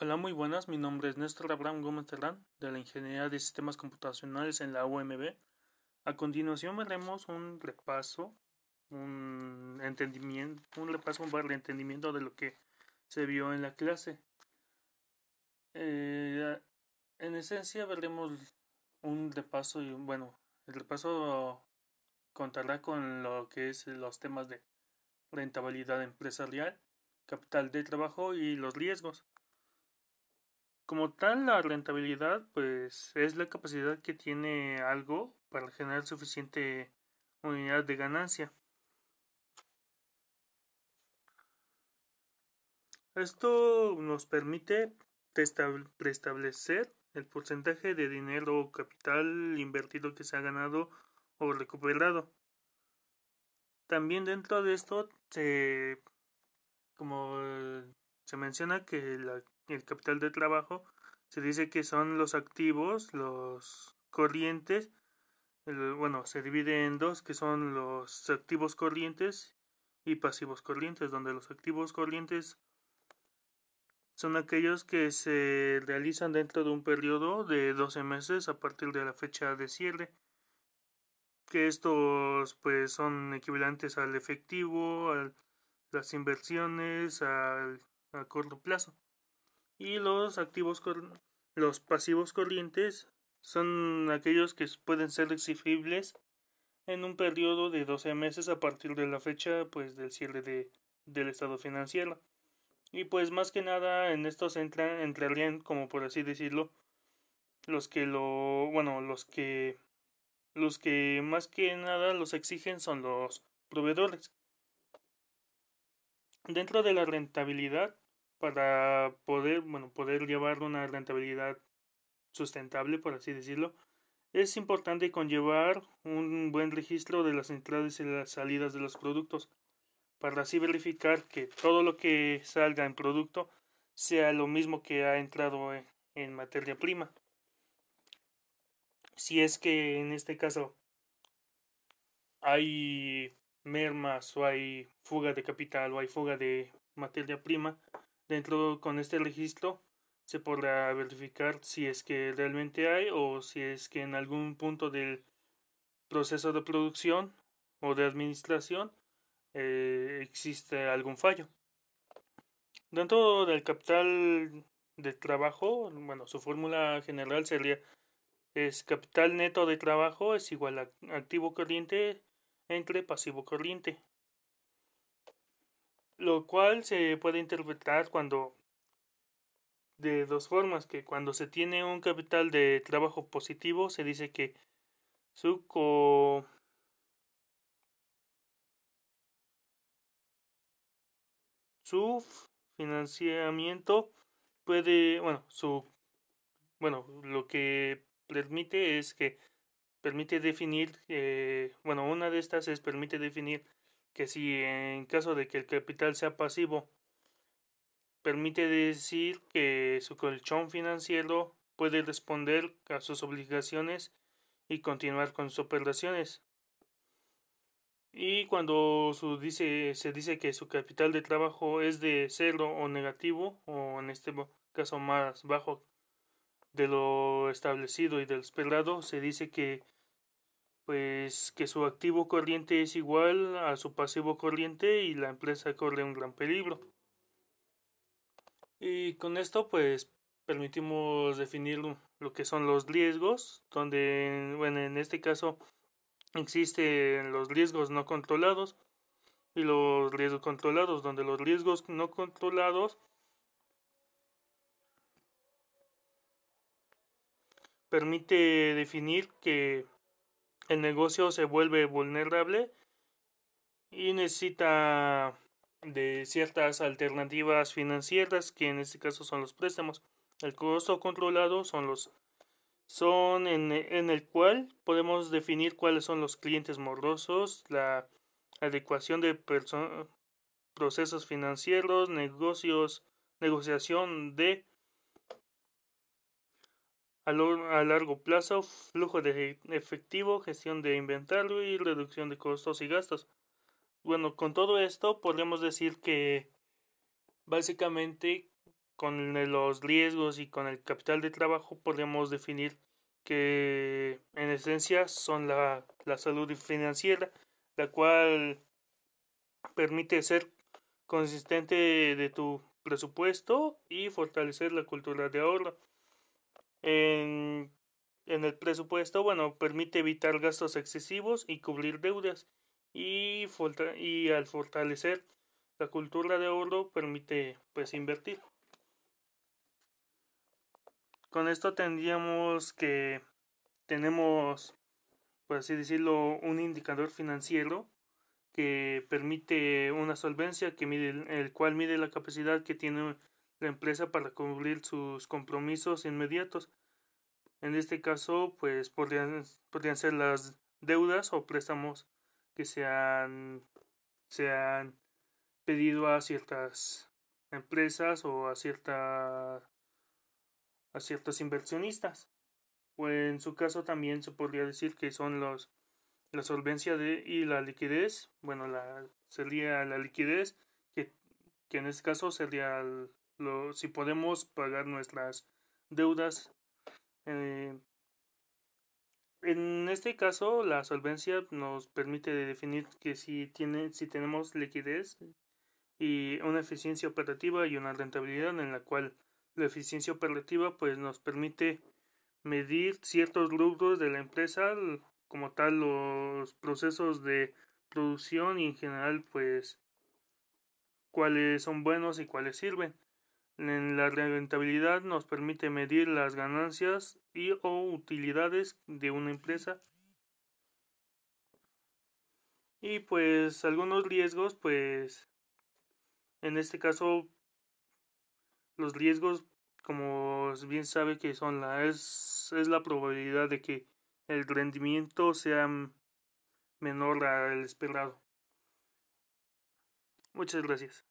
Hola, muy buenas. Mi nombre es Néstor Abraham Gómez Terrán, de la Ingeniería de Sistemas Computacionales en la UMB. A continuación veremos un repaso, un entendimiento, un repaso, un de entendimiento de lo que se vio en la clase. Eh, en esencia veremos un repaso y bueno, el repaso contará con lo que es los temas de rentabilidad empresarial, capital de trabajo y los riesgos. Como tal, la rentabilidad, pues, es la capacidad que tiene algo para generar suficiente unidad de ganancia. Esto nos permite preestablecer el porcentaje de dinero o capital invertido que se ha ganado o recuperado. También dentro de esto se, como se menciona que la el capital de trabajo, se dice que son los activos, los corrientes, bueno, se divide en dos, que son los activos corrientes y pasivos corrientes, donde los activos corrientes son aquellos que se realizan dentro de un periodo de 12 meses a partir de la fecha de cierre, que estos pues son equivalentes al efectivo, a las inversiones, al, a corto plazo y los activos los pasivos corrientes son aquellos que pueden ser exigibles en un periodo de 12 meses a partir de la fecha pues del cierre de, del estado financiero. Y pues más que nada en estos entran entrarían como por así decirlo los que lo bueno los que los que más que nada los exigen son los proveedores. Dentro de la rentabilidad para poder, bueno, poder llevar una rentabilidad sustentable, por así decirlo, es importante conllevar un buen registro de las entradas y las salidas de los productos, para así verificar que todo lo que salga en producto sea lo mismo que ha entrado en materia prima. Si es que en este caso hay mermas o hay fuga de capital o hay fuga de materia prima, Dentro con este registro se podrá verificar si es que realmente hay o si es que en algún punto del proceso de producción o de administración eh, existe algún fallo. Dentro del capital de trabajo, bueno, su fórmula general sería es capital neto de trabajo es igual a activo corriente entre pasivo corriente lo cual se puede interpretar cuando de dos formas que cuando se tiene un capital de trabajo positivo se dice que su co su financiamiento puede bueno su bueno lo que permite es que permite definir eh, bueno una de estas es permite definir que si en caso de que el capital sea pasivo, permite decir que su colchón financiero puede responder a sus obligaciones y continuar con sus operaciones. Y cuando dice, se dice que su capital de trabajo es de cero o negativo, o en este caso más bajo de lo establecido y del esperado, se dice que pues que su activo corriente es igual a su pasivo corriente y la empresa corre un gran peligro. Y con esto pues permitimos definir lo que son los riesgos, donde bueno, en este caso existen los riesgos no controlados y los riesgos controlados, donde los riesgos no controlados permite definir que el negocio se vuelve vulnerable y necesita de ciertas alternativas financieras que en este caso son los préstamos. El costo controlado son los son en, en el cual podemos definir cuáles son los clientes morosos, la adecuación de procesos financieros, negocios, negociación de a, largo plazo, flujo de efectivo, gestión de inventario y reducción de costos y gastos. Bueno, con todo esto podemos decir que básicamente con los riesgos y con el capital de trabajo podemos definir que en esencia son la, la salud financiera, la cual permite ser consistente de tu presupuesto y fortalecer la cultura de ahorro. En, el presupuesto, bueno, permite evitar gastos excesivos y cubrir deudas y, y al fortalecer la cultura de ahorro permite pues invertir. Con esto tendríamos que tenemos, por así decirlo, un indicador financiero que permite una solvencia que mide el cual mide la capacidad que tiene la empresa para cubrir sus compromisos inmediatos. En este caso, pues podrían, podrían ser las deudas o préstamos que se han, se han pedido a ciertas empresas o a cierta a ciertos inversionistas. O en su caso también se podría decir que son los la solvencia de, y la liquidez. Bueno, la, sería la liquidez que, que en este caso sería lo, si podemos pagar nuestras deudas. Eh, en este caso, la solvencia nos permite definir que si, tiene, si tenemos liquidez y una eficiencia operativa y una rentabilidad en la cual la eficiencia operativa pues nos permite medir ciertos rubros de la empresa como tal los procesos de producción y en general pues cuáles son buenos y cuáles sirven. En la rentabilidad nos permite medir las ganancias y o utilidades de una empresa. Y pues algunos riesgos pues en este caso los riesgos, como bien sabe que son la es, es la probabilidad de que el rendimiento sea menor al esperado. Muchas gracias.